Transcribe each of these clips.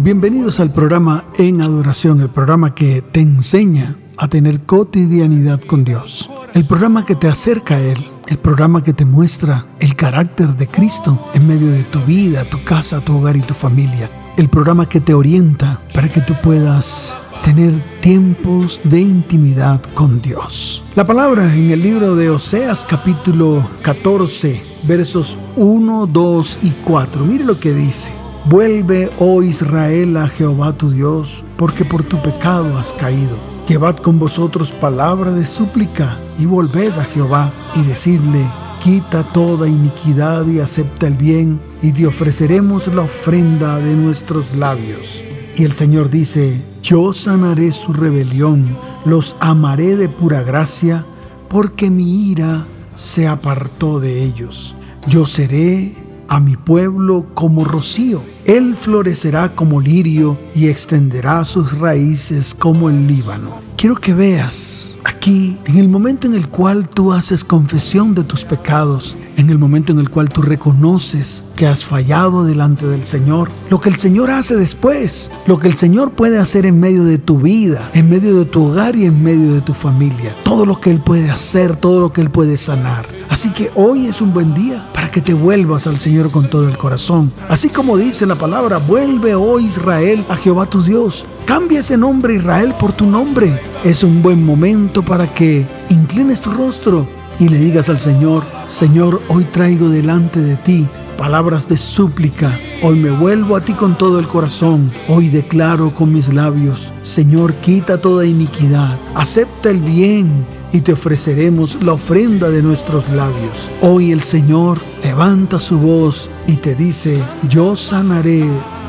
Bienvenidos al programa En Adoración, el programa que te enseña a tener cotidianidad con Dios, el programa que te acerca a Él, el programa que te muestra el carácter de Cristo en medio de tu vida, tu casa, tu hogar y tu familia, el programa que te orienta para que tú puedas tener tiempos de intimidad con Dios. La palabra en el libro de Oseas capítulo 14 versos 1, 2 y 4. Mire lo que dice. Vuelve, oh Israel, a Jehová tu Dios, porque por tu pecado has caído. Llevad con vosotros palabra de súplica y volved a Jehová y decidle, quita toda iniquidad y acepta el bien, y te ofreceremos la ofrenda de nuestros labios. Y el Señor dice, yo sanaré su rebelión, los amaré de pura gracia, porque mi ira se apartó de ellos. Yo seré a mi pueblo como rocío. Él florecerá como lirio y extenderá sus raíces como el Líbano. Quiero que veas aquí, en el momento en el cual tú haces confesión de tus pecados, en el momento en el cual tú reconoces que has fallado delante del Señor, lo que el Señor hace después, lo que el Señor puede hacer en medio de tu vida, en medio de tu hogar y en medio de tu familia, todo lo que Él puede hacer, todo lo que Él puede sanar. Así que hoy es un buen día para que te vuelvas al Señor con todo el corazón. Así como dice la palabra, vuelve, oh Israel, a Jehová tu Dios. Cambia ese nombre Israel por tu nombre. Es un buen momento para que inclines tu rostro y le digas al Señor, Señor, hoy traigo delante de ti palabras de súplica. Hoy me vuelvo a ti con todo el corazón. Hoy declaro con mis labios, Señor, quita toda iniquidad. Acepta el bien y te ofreceremos la ofrenda de nuestros labios. Hoy el Señor levanta su voz y te dice, yo sanaré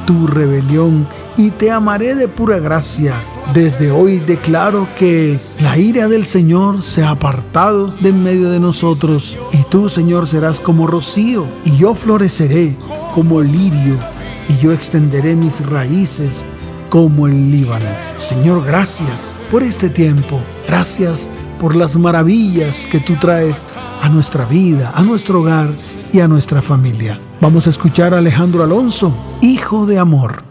tu rebelión y te amaré de pura gracia. Desde hoy declaro que la ira del Señor se ha apartado de en medio de nosotros y tú, Señor, serás como rocío y yo floreceré como lirio y yo extenderé mis raíces como el Líbano. Señor, gracias por este tiempo. Gracias por las maravillas que tú traes a nuestra vida, a nuestro hogar y a nuestra familia. Vamos a escuchar a Alejandro Alonso, Hijo de Amor.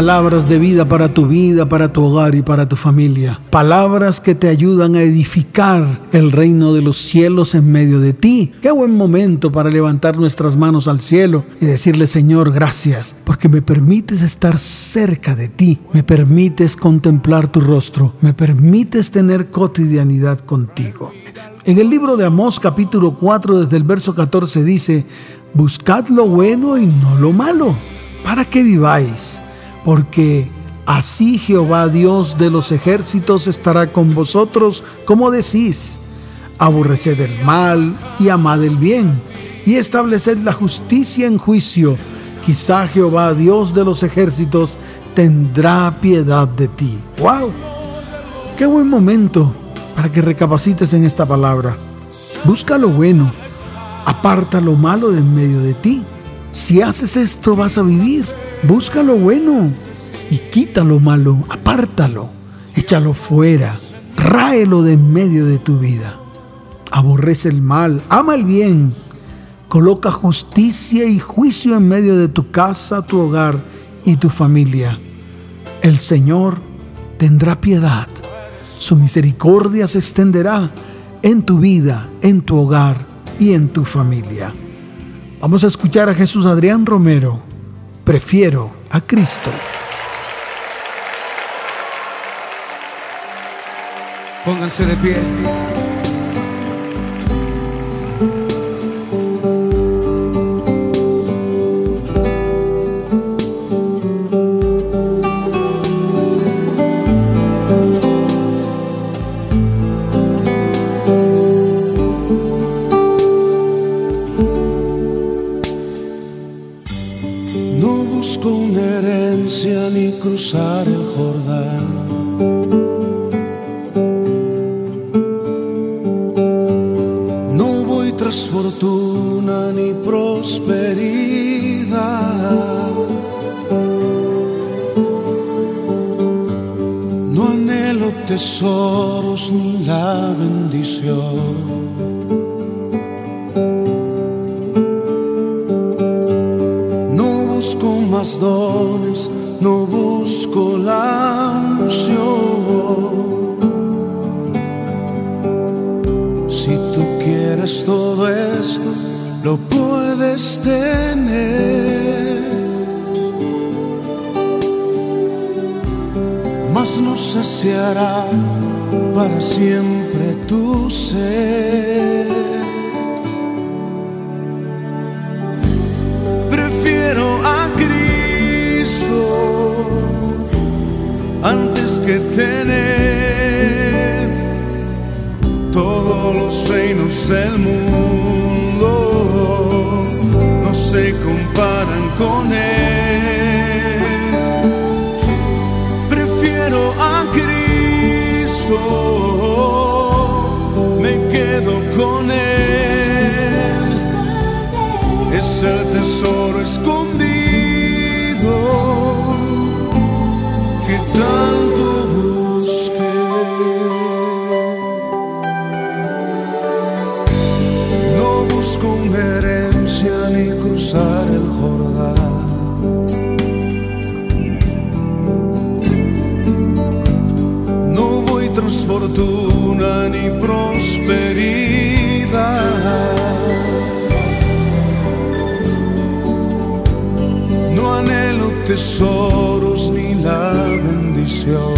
Palabras de vida para tu vida, para tu hogar y para tu familia. Palabras que te ayudan a edificar el reino de los cielos en medio de ti. Qué buen momento para levantar nuestras manos al cielo y decirle, Señor, gracias, porque me permites estar cerca de ti, me permites contemplar tu rostro, me permites tener cotidianidad contigo. En el libro de Amós capítulo 4 desde el verso 14 dice, buscad lo bueno y no lo malo, para que viváis porque así Jehová Dios de los ejércitos estará con vosotros, como decís, aborreced el mal y amad el bien, y estableced la justicia en juicio. Quizá Jehová Dios de los ejércitos tendrá piedad de ti. ¡Wow! ¡Qué buen momento para que recapacites en esta palabra! Busca lo bueno, aparta lo malo de en medio de ti. Si haces esto vas a vivir Busca lo bueno y quita lo malo, apártalo, échalo fuera, ráelo de en medio de tu vida. Aborrece el mal, ama el bien, coloca justicia y juicio en medio de tu casa, tu hogar y tu familia. El Señor tendrá piedad, su misericordia se extenderá en tu vida, en tu hogar y en tu familia. Vamos a escuchar a Jesús Adrián Romero prefiero a Cristo. Pónganse de pie. Tesoros ni la bendición. No busco más dones no busco la unción. Si tú quieres todo esto, lo puedes tener. Mas no saciará para siempre tu ser. antes que tener todos los reinos del mundo no se comparan con él es el tesoros ni la bendición.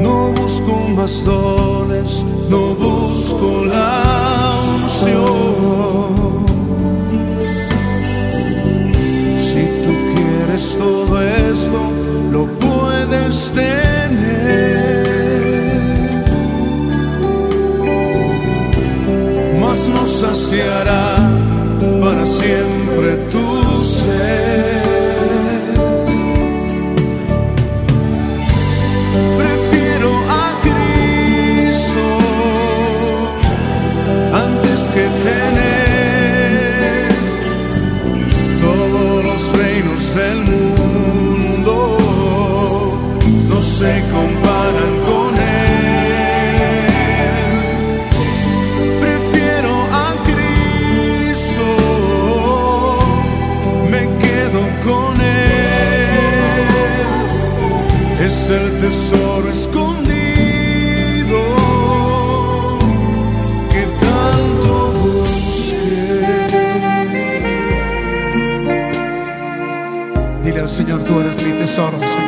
No busco más dones, no busco la unción. Si tú quieres todo esto, lo puedes tener. Mas no saciará tesoro escondido que tanto busqué. Dile al Señor, tú eres mi tesoro, Señor.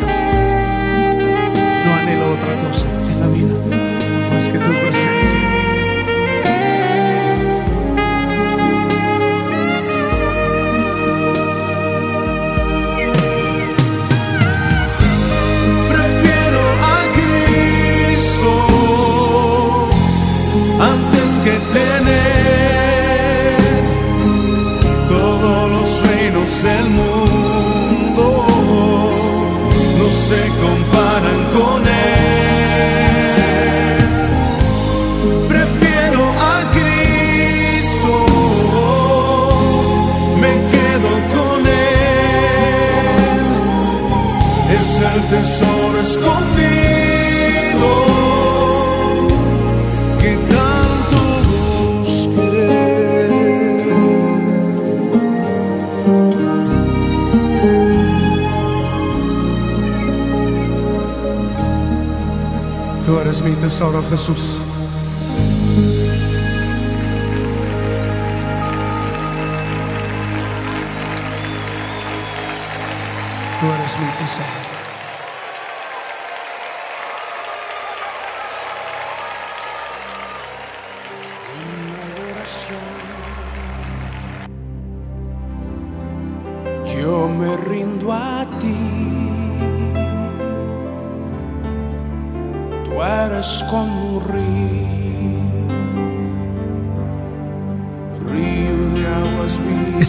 Tesoro, Jesús. Tú eres mi tesoro.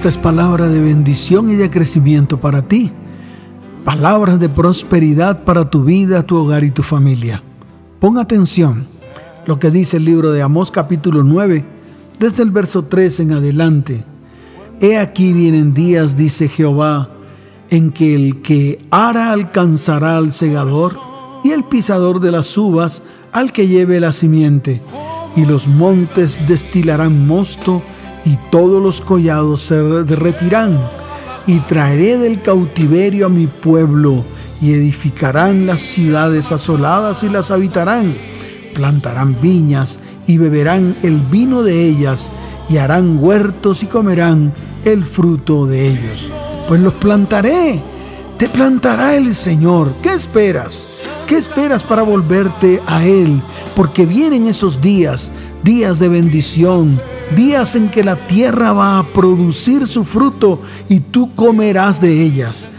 Esta es palabra de bendición y de crecimiento para ti. Palabras de prosperidad para tu vida, tu hogar y tu familia. Pon atención lo que dice el libro de Amós capítulo 9, desde el verso 3 en adelante. He aquí vienen días, dice Jehová, en que el que ara alcanzará al segador y el pisador de las uvas al que lleve la simiente, y los montes destilarán mosto y todos los collados se derretirán, y traeré del cautiverio a mi pueblo, y edificarán las ciudades asoladas y las habitarán, plantarán viñas y beberán el vino de ellas, y harán huertos y comerán el fruto de ellos. Pues los plantaré, te plantará el Señor. ¿Qué esperas? ¿Qué esperas para volverte a Él? Porque vienen esos días, días de bendición, días en que la tierra va a producir su fruto y tú comerás de ellas.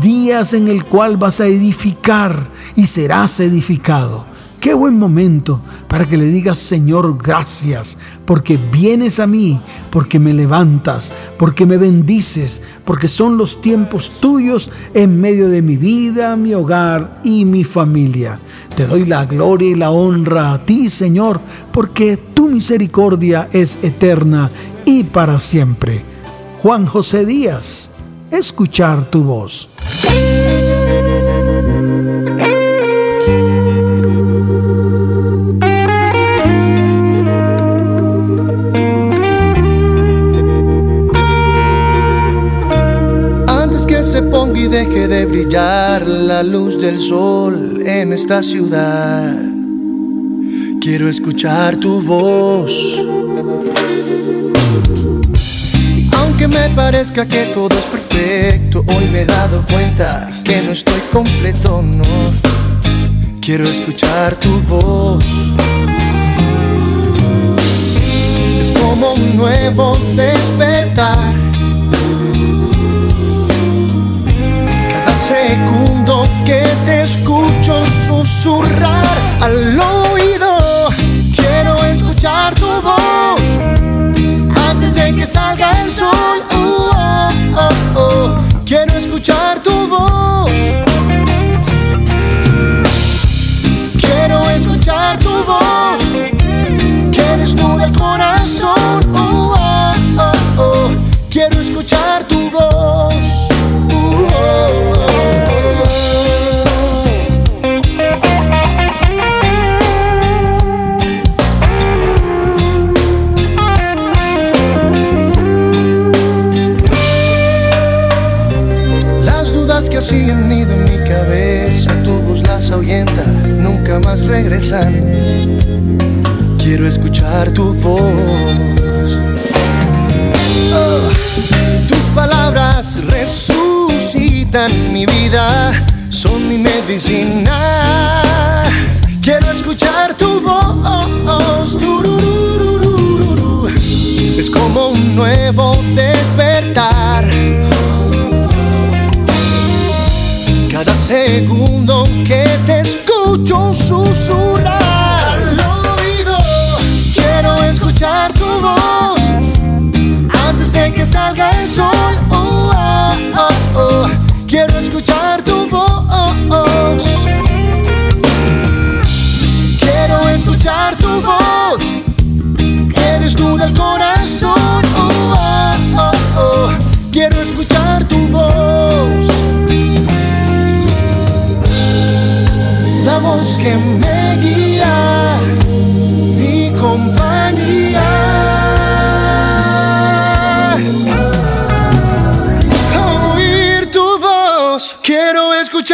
Días en el cual vas a edificar y serás edificado. Qué buen momento para que le digas, Señor, gracias, porque vienes a mí, porque me levantas, porque me bendices, porque son los tiempos tuyos en medio de mi vida, mi hogar y mi familia. Te doy la gloria y la honra a ti, Señor, porque tu misericordia es eterna y para siempre. Juan José Díaz, escuchar tu voz. Deje de brillar la luz del sol en esta ciudad, quiero escuchar tu voz. Aunque me parezca que todo es perfecto, hoy me he dado cuenta que no estoy completo, no. Quiero escuchar tu voz. Es como un nuevo despertar. Segundo que te escucho susurrar al oído, quiero escuchar tu voz antes de que salga el sol. Uh, oh, oh, oh. Quiero escuchar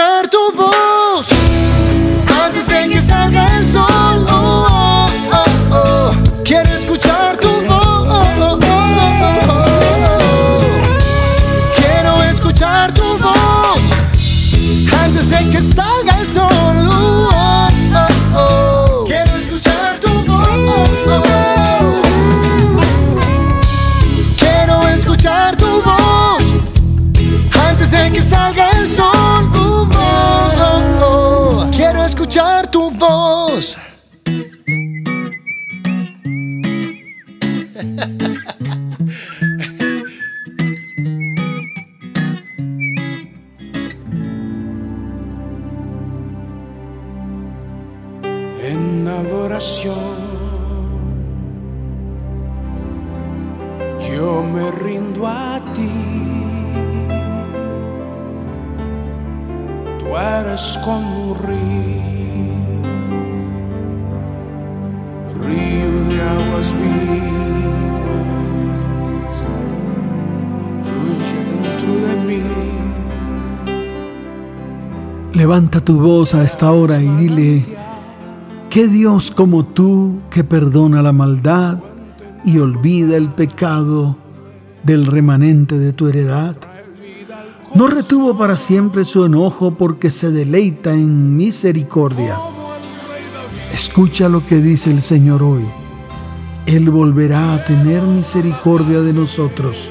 quiero escuchar tu voz a esta hora y dile, ¿qué Dios como tú que perdona la maldad y olvida el pecado del remanente de tu heredad? No retuvo para siempre su enojo porque se deleita en misericordia. Escucha lo que dice el Señor hoy. Él volverá a tener misericordia de nosotros,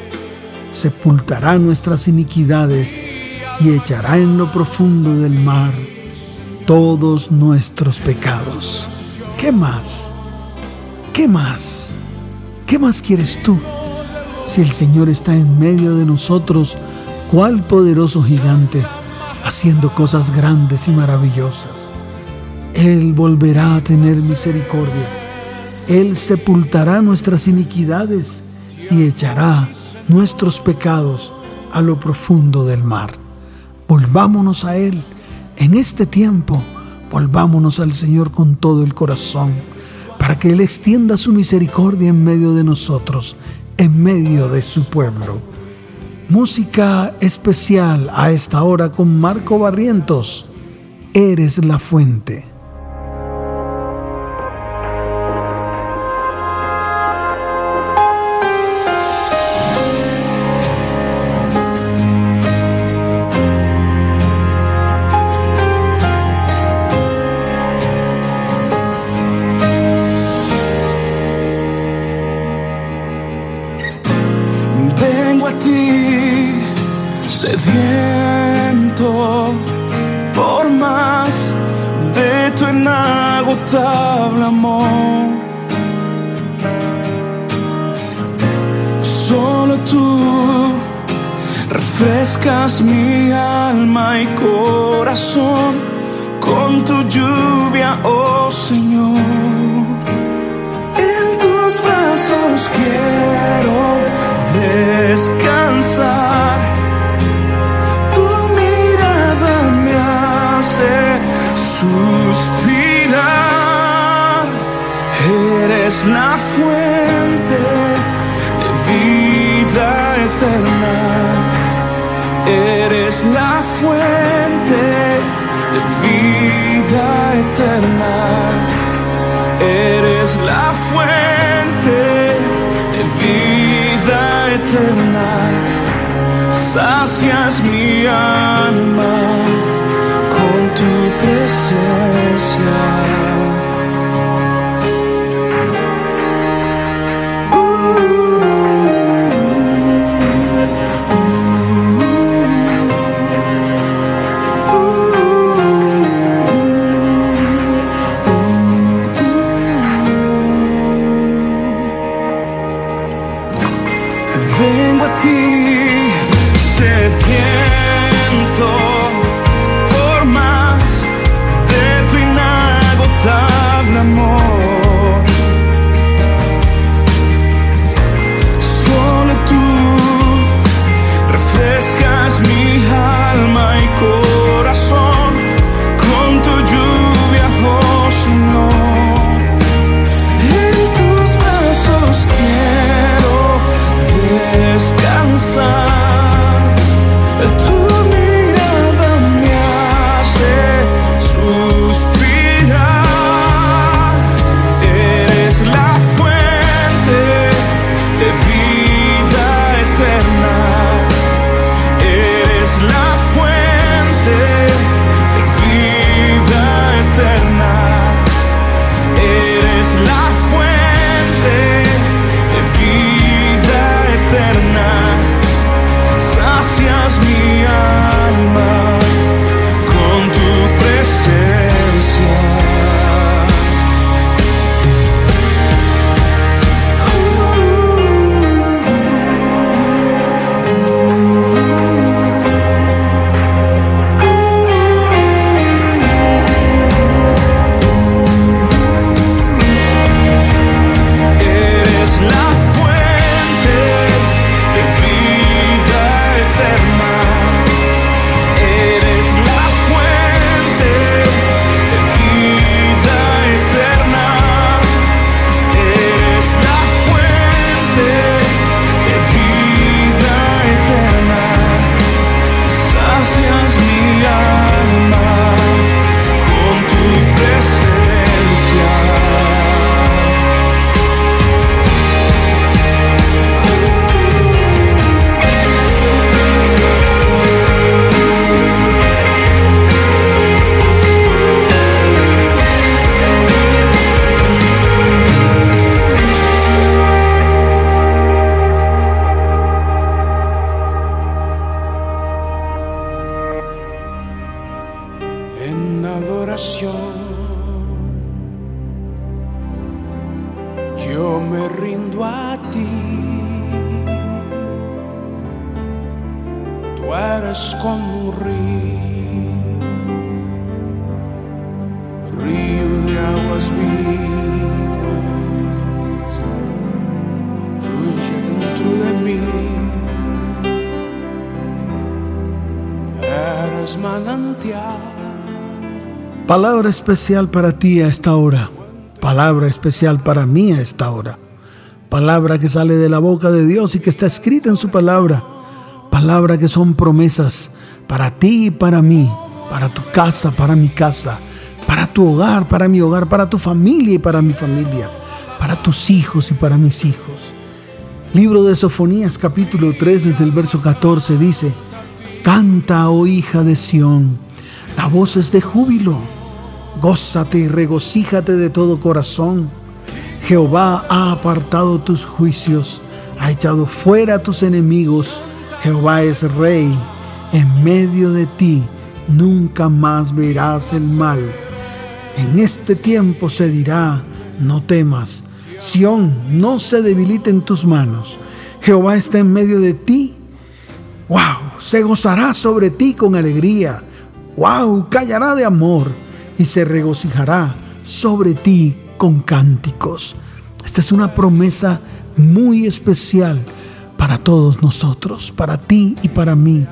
sepultará nuestras iniquidades y echará en lo profundo del mar todos nuestros pecados. ¿Qué más? ¿Qué más? ¿Qué más quieres tú? Si el Señor está en medio de nosotros, cuál poderoso gigante, haciendo cosas grandes y maravillosas. Él volverá a tener misericordia. Él sepultará nuestras iniquidades y echará nuestros pecados a lo profundo del mar. Volvámonos a Él en este tiempo. Volvámonos al Señor con todo el corazón para que Él extienda su misericordia en medio de nosotros, en medio de su pueblo. Música especial a esta hora con Marco Barrientos. Eres la fuente. Eres la fuente de vida eterna. Eres la fuente de vida eterna. Eres la fuente de vida eterna. Sacias mi alma con tu presencia. Eres. Palabra especial para ti a esta hora. Palabra especial para mí a esta hora. Palabra que sale de la boca de Dios y que está escrita en su palabra. Palabra que son promesas para ti y para mí, para tu casa, para mi casa, para tu hogar, para mi hogar, para tu familia y para mi familia, para tus hijos y para mis hijos. Libro de Sofonías capítulo 3 desde el verso 14 dice, Canta, oh hija de Sión, da voces de júbilo, gózate y regocíjate de todo corazón. Jehová ha apartado tus juicios, ha echado fuera a tus enemigos. Jehová es rey, en medio de ti nunca más verás el mal. En este tiempo se dirá, no temas, Sión, no se debilite en tus manos. Jehová está en medio de ti. ¡Wow! Se gozará sobre ti con alegría. ¡Wow! Callará de amor y se regocijará sobre ti con cánticos. Esta es una promesa muy especial para todos nosotros, para ti y para mí.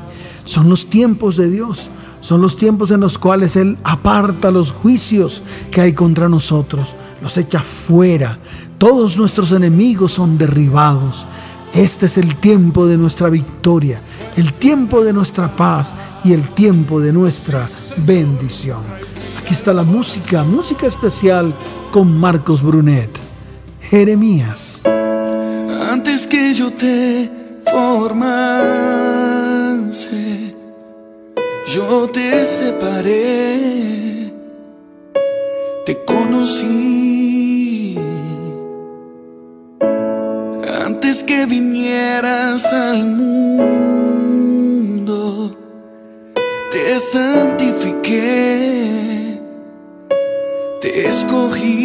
Son los tiempos de Dios, son los tiempos en los cuales Él aparta los juicios que hay contra nosotros, los echa fuera. Todos nuestros enemigos son derribados. Este es el tiempo de nuestra victoria, el tiempo de nuestra paz y el tiempo de nuestra bendición. Aquí está la música, música especial con Marcos Brunet. Jeremías. Antes que yo te formase, yo te separé, te conocí. Que vinieras al mundo, te santifiqué, te escogí.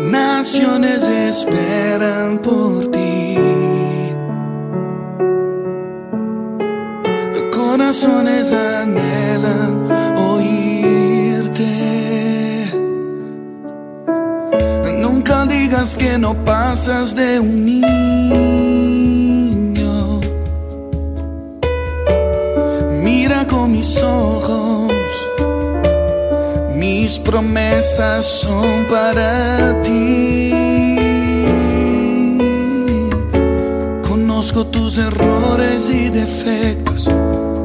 Naciones esperan por ti. Corazones anhelan Que no pasas de un niño. Mira con mis ojos, mis promesas son para ti. Conozco tus errores y defectos,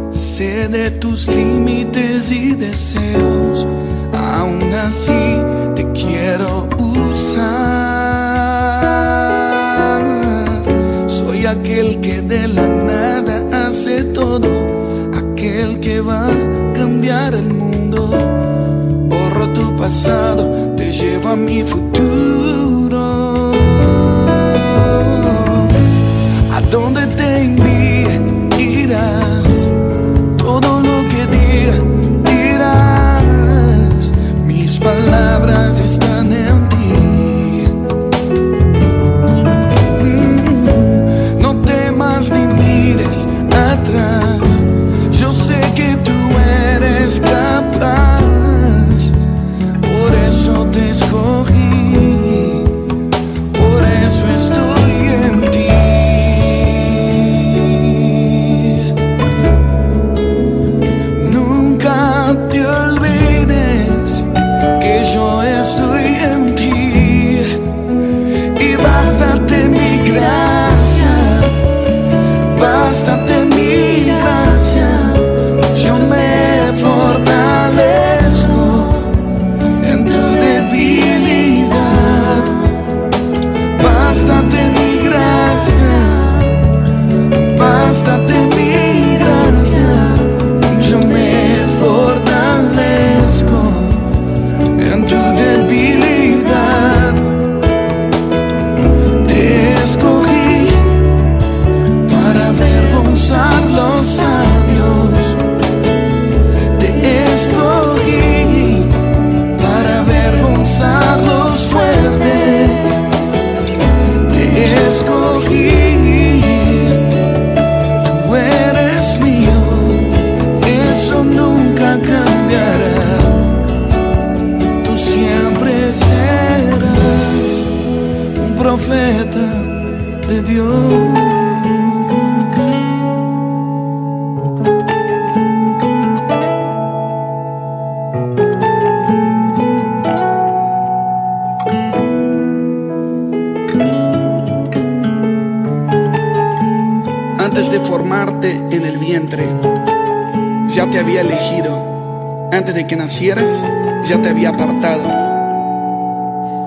sé de tus límites y deseos. Aún así te quiero usar. Aquel que de la nada hace todo, aquel que va a cambiar el mundo. Borro tu pasado, te llevo a mi futuro.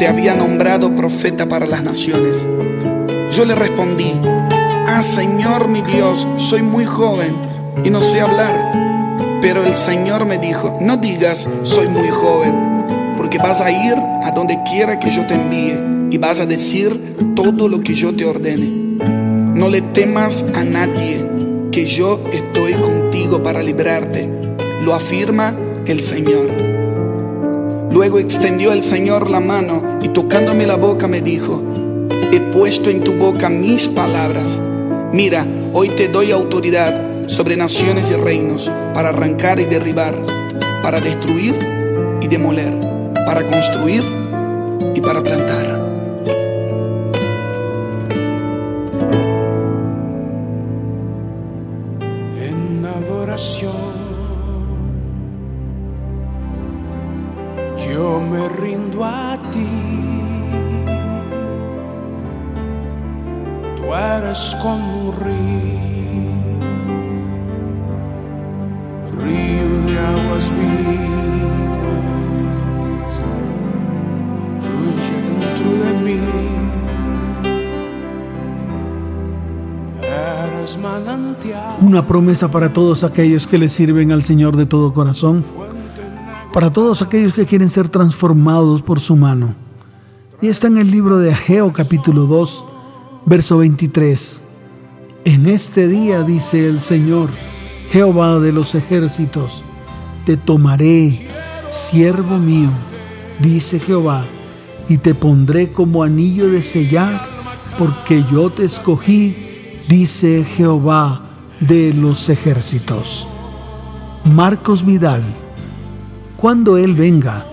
Te había nombrado profeta para las naciones. Yo le respondí, ah Señor mi Dios, soy muy joven y no sé hablar. Pero el Señor me dijo, no digas soy muy joven, porque vas a ir a donde quiera que yo te envíe y vas a decir todo lo que yo te ordene. No le temas a nadie, que yo estoy contigo para librarte. Lo afirma el Señor. Luego extendió el Señor la mano y tocándome la boca me dijo, he puesto en tu boca mis palabras. Mira, hoy te doy autoridad sobre naciones y reinos para arrancar y derribar, para destruir y demoler, para construir y para plantar. Como un río, río de aguas vivas, fluye dentro de mí. Eres. Una promesa para todos aquellos que le sirven al Señor de todo corazón, para todos aquellos que quieren ser transformados por su mano. Y está en el libro de Ageo capítulo 2, verso 23. En este día, dice el Señor, Jehová de los ejércitos, te tomaré, siervo mío, dice Jehová, y te pondré como anillo de sellar, porque yo te escogí, dice Jehová de los ejércitos. Marcos Vidal, cuando Él venga,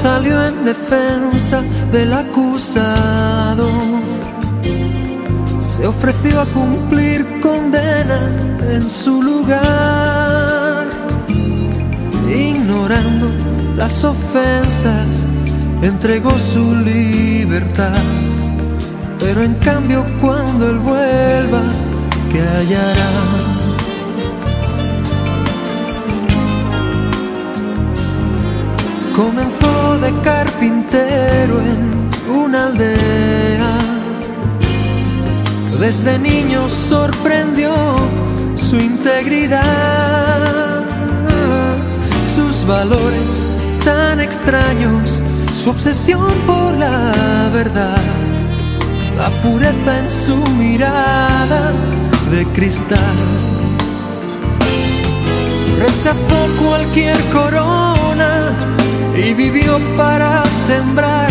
salió en defensa del acusado. Se ofreció a cumplir condena en su lugar, ignorando las ofensas, entregó su libertad. Pero en cambio cuando él vuelva, ¿qué hallará? Comenzó de carpintero en una aldea. Desde niño sorprendió su integridad, sus valores tan extraños, su obsesión por la verdad, la pureza en su mirada de cristal. Rechazó cualquier corona y vivió para sembrar,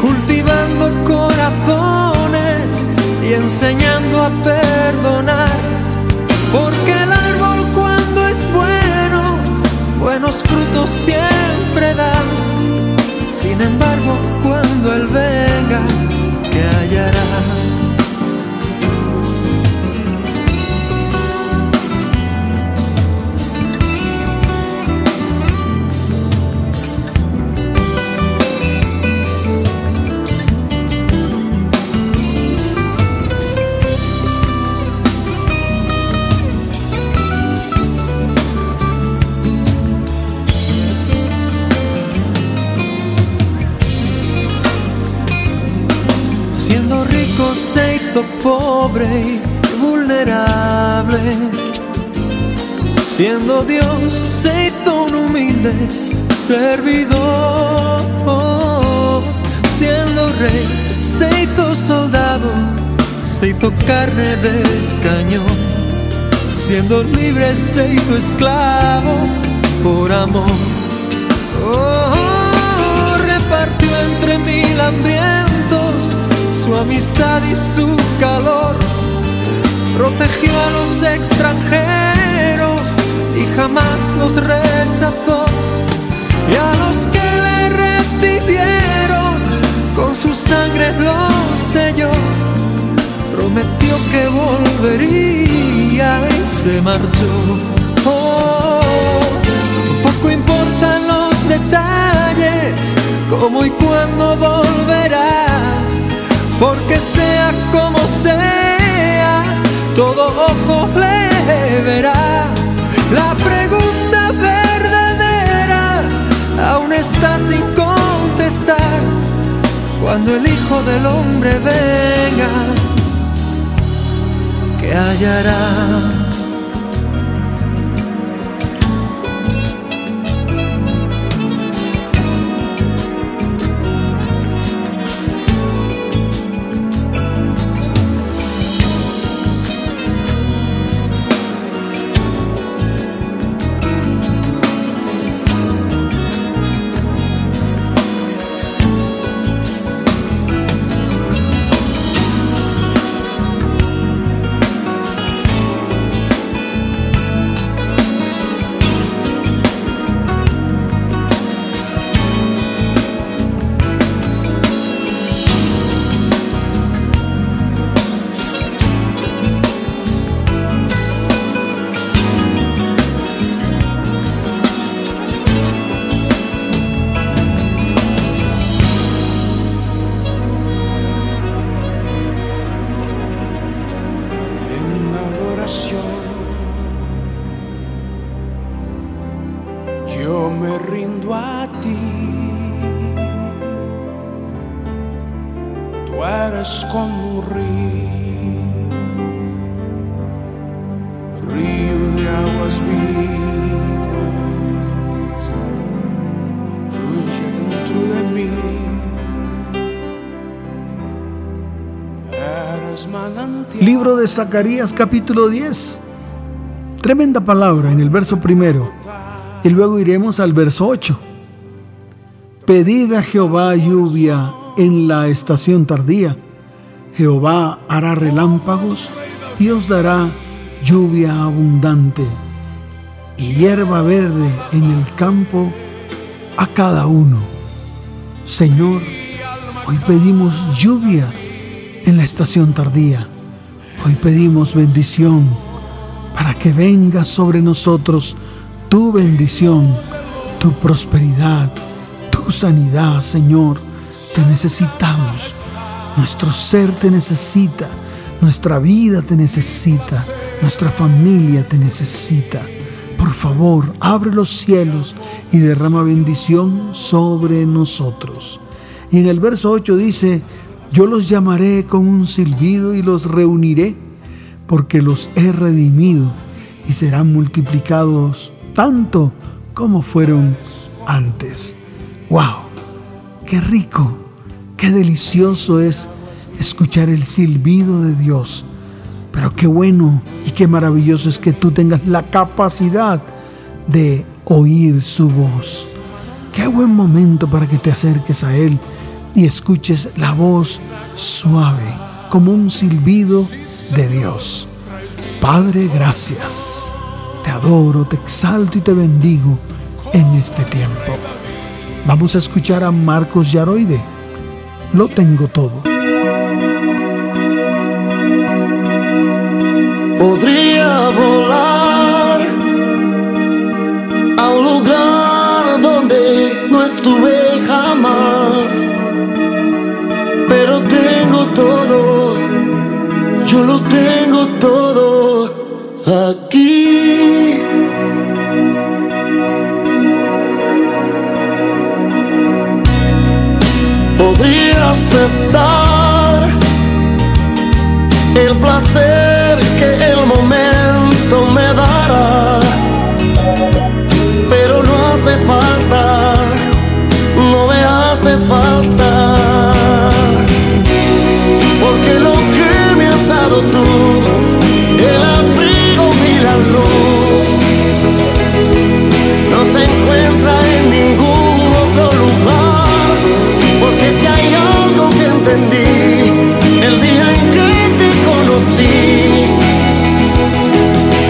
cultivando corazones y enseñando a perdonar. Porque el árbol cuando es bueno, buenos frutos siempre da. Sin embargo, cuando Él venga, ¿qué hallará? Hizo pobre y vulnerable. Siendo Dios se hizo un humilde servidor. Siendo rey se hizo soldado, se hizo carne de cañón. Siendo libre se hizo esclavo por amor. Oh, repartió entre mil hambrientos su amistad y su calor. Protegió a los extranjeros y jamás los rechazó. Y a los que le recibieron con su sangre los selló. Prometió que volvería y se marchó. Oh, poco importan los detalles, cómo y cuándo volverá porque sea como sea, todo ojo le verá. La pregunta verdadera aún está sin contestar. Cuando el Hijo del Hombre venga, ¿qué hallará? De Zacarías capítulo 10. Tremenda palabra en el verso primero. Y luego iremos al verso 8. Pedid a Jehová lluvia en la estación tardía. Jehová hará relámpagos y os dará lluvia abundante y hierba verde en el campo a cada uno. Señor, hoy pedimos lluvia en la estación tardía. Hoy pedimos bendición para que venga sobre nosotros tu bendición, tu prosperidad, tu sanidad, Señor. Te necesitamos. Nuestro ser te necesita. Nuestra vida te necesita. Nuestra familia te necesita. Por favor, abre los cielos y derrama bendición sobre nosotros. Y en el verso 8 dice, yo los llamaré con un silbido y los reuniré, porque los he redimido y serán multiplicados tanto como fueron antes. ¡Wow! ¡Qué rico! ¡Qué delicioso es escuchar el silbido de Dios! Pero qué bueno y qué maravilloso es que tú tengas la capacidad de oír su voz. Qué buen momento para que te acerques a Él y escuches la voz suave como un silbido de Dios. Padre, gracias. Te adoro, te exalto y te bendigo en este tiempo. Vamos a escuchar a Marcos Yaroide. Lo tengo todo. Podría volar tengo todo aquí. Podría aceptar el placer el día en que te conocí.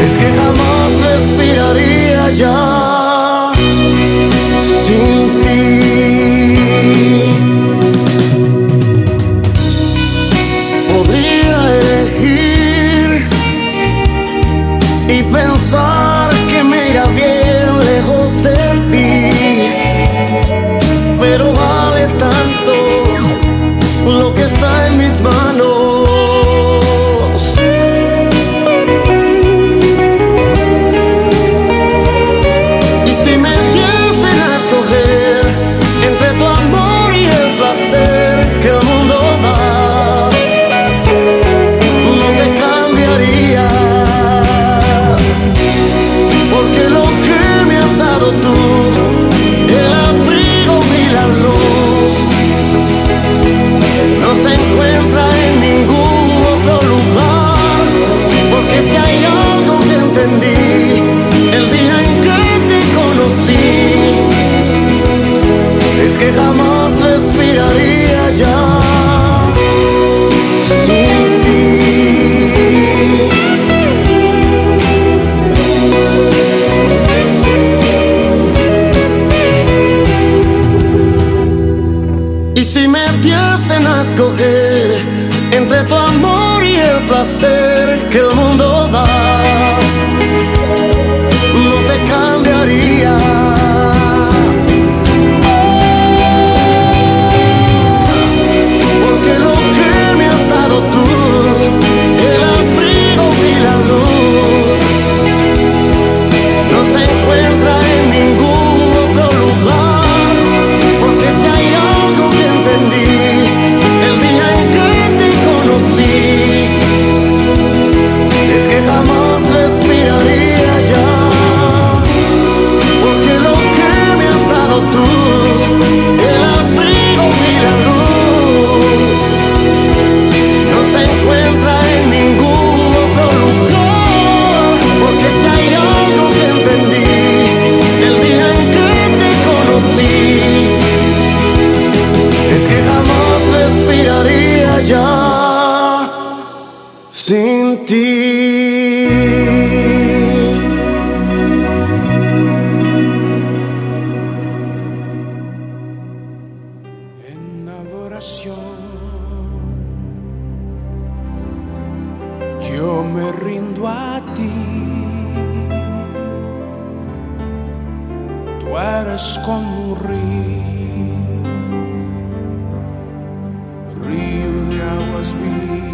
Es que jamás respiraría ya sin ti.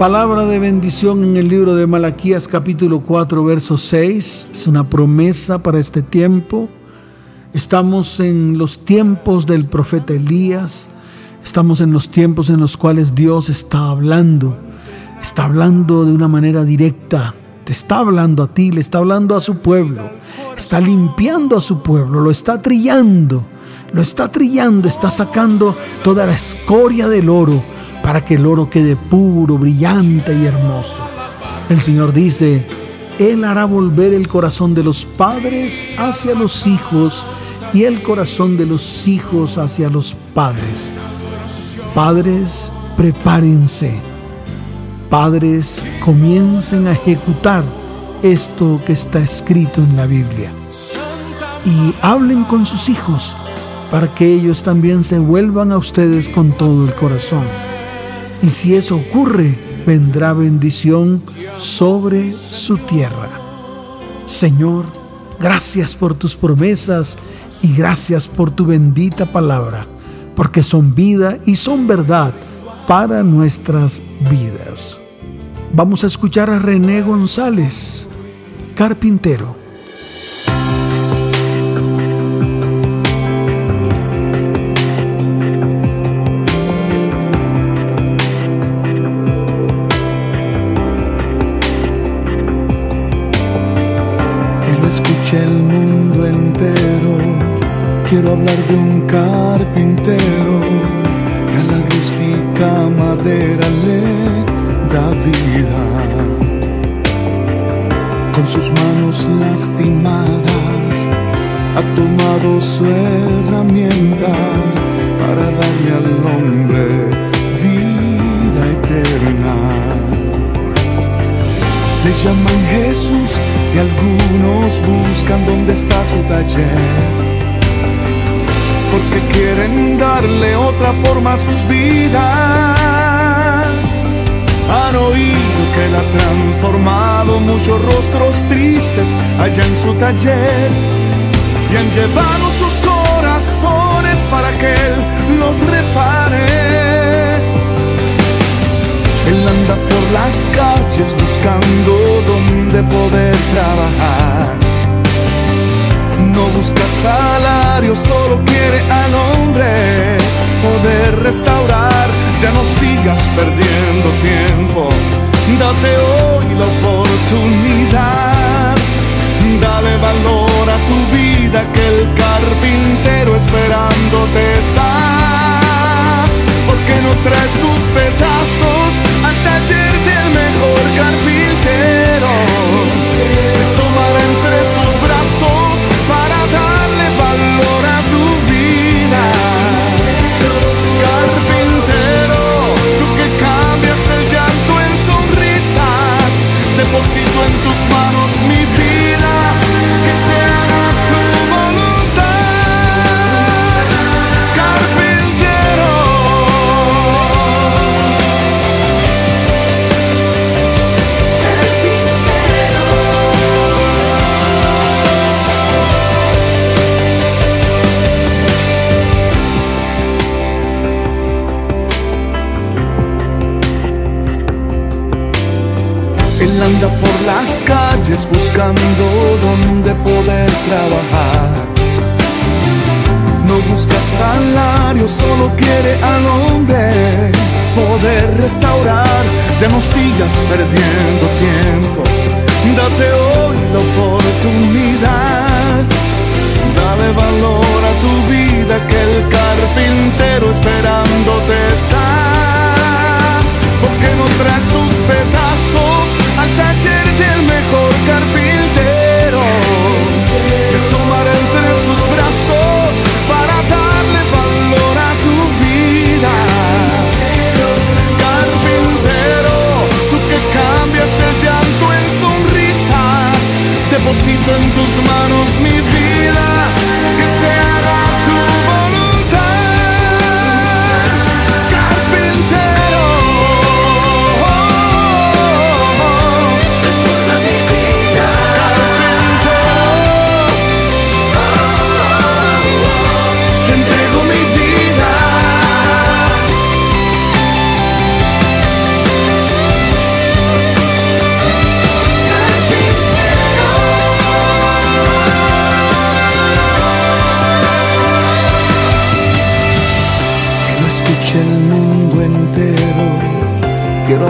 Palabra de bendición en el libro de Malaquías capítulo 4 verso 6. Es una promesa para este tiempo. Estamos en los tiempos del profeta Elías. Estamos en los tiempos en los cuales Dios está hablando. Está hablando de una manera directa. Te está hablando a ti, le está hablando a su pueblo. Está limpiando a su pueblo, lo está trillando. Lo está trillando, está sacando toda la escoria del oro para que el oro quede puro, brillante y hermoso. El Señor dice, Él hará volver el corazón de los padres hacia los hijos y el corazón de los hijos hacia los padres. Padres, prepárense. Padres, comiencen a ejecutar esto que está escrito en la Biblia. Y hablen con sus hijos para que ellos también se vuelvan a ustedes con todo el corazón. Y si eso ocurre, vendrá bendición sobre su tierra. Señor, gracias por tus promesas y gracias por tu bendita palabra, porque son vida y son verdad para nuestras vidas. Vamos a escuchar a René González, carpintero. Hablar de un carpintero que a la rústica madera le da vida. Con sus manos lastimadas ha tomado su herramienta para darle al hombre vida eterna. Le llaman Jesús y algunos buscan dónde está su taller. Porque quieren darle otra forma a sus vidas. Han oído que él ha transformado muchos rostros tristes allá en su taller. Y han llevado sus corazones para que él los repare. Él anda por las calles buscando dónde poder trabajar. No busca salario, solo quiere al hombre poder restaurar. Ya no sigas perdiendo tiempo, date hoy la oportunidad. Dale valor a tu vida que el carpintero esperándote está porque no traes tus pedazos al taller del mejor carpintero. Deposito en tus Él anda por las calles buscando dónde poder trabajar. No busca salario, solo quiere al hombre poder restaurar. Ya no sigas perdiendo tiempo, date hoy la oportunidad. Dale valor a tu vida que el carpintero esperándote está. Porque no traes tus pedazos al taller del mejor carpintero. Me tomará entre sus brazos para darle valor a tu vida. Carpintero, tú que cambias el llanto en sonrisas, deposito en tus manos mi vida. Que sea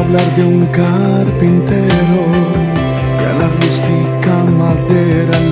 hablar de un carpintero que a la rústica madera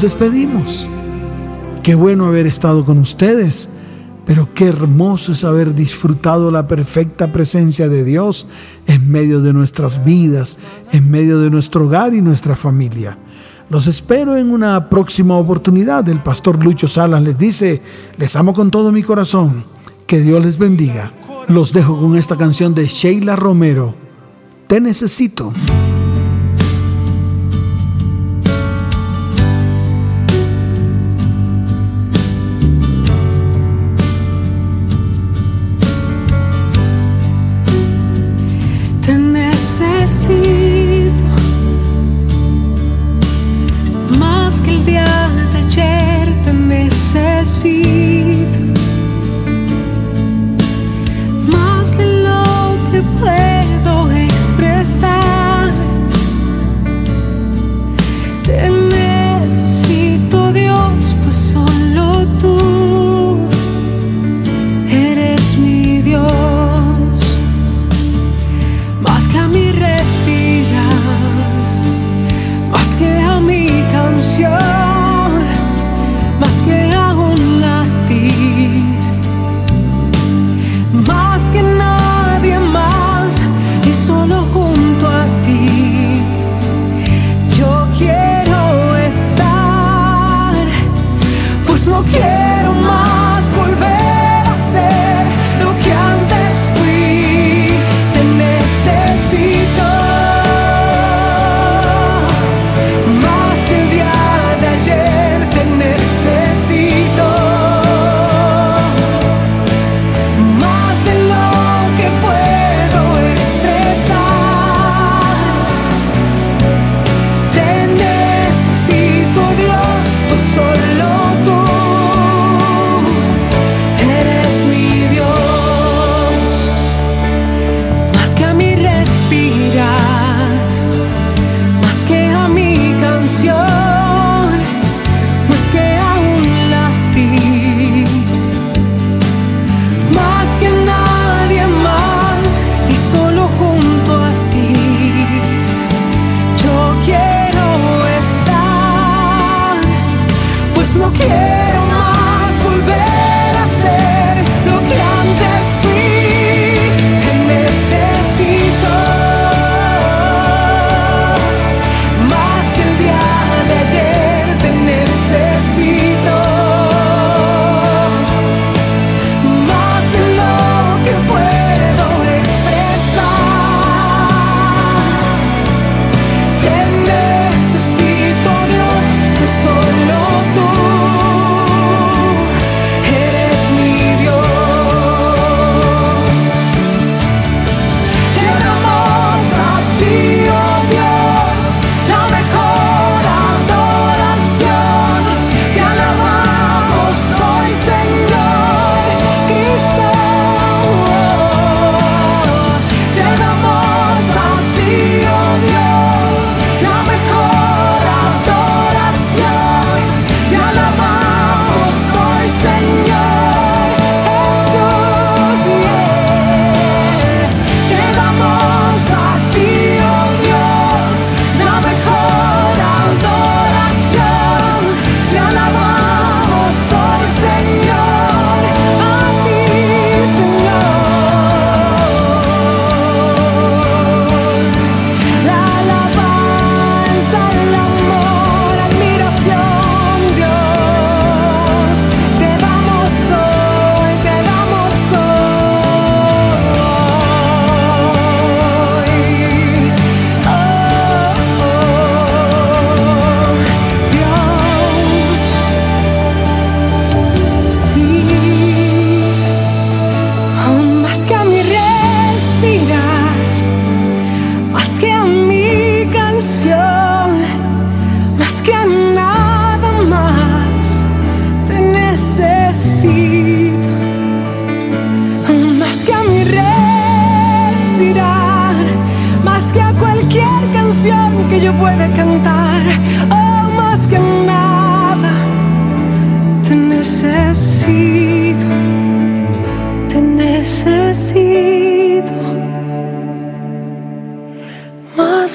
Despedimos. Qué bueno haber estado con ustedes, pero qué hermoso es haber disfrutado la perfecta presencia de Dios en medio de nuestras vidas, en medio de nuestro hogar y nuestra familia. Los espero en una próxima oportunidad. El pastor Lucho Salas les dice, les amo con todo mi corazón. Que Dios les bendiga. Los dejo con esta canción de Sheila Romero. Te necesito.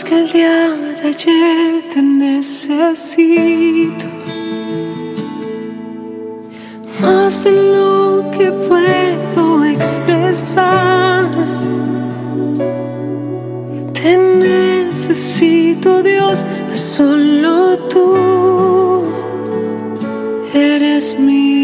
que el día de ayer te necesito, más de lo que puedo expresar. Te necesito Dios, solo tú eres mío.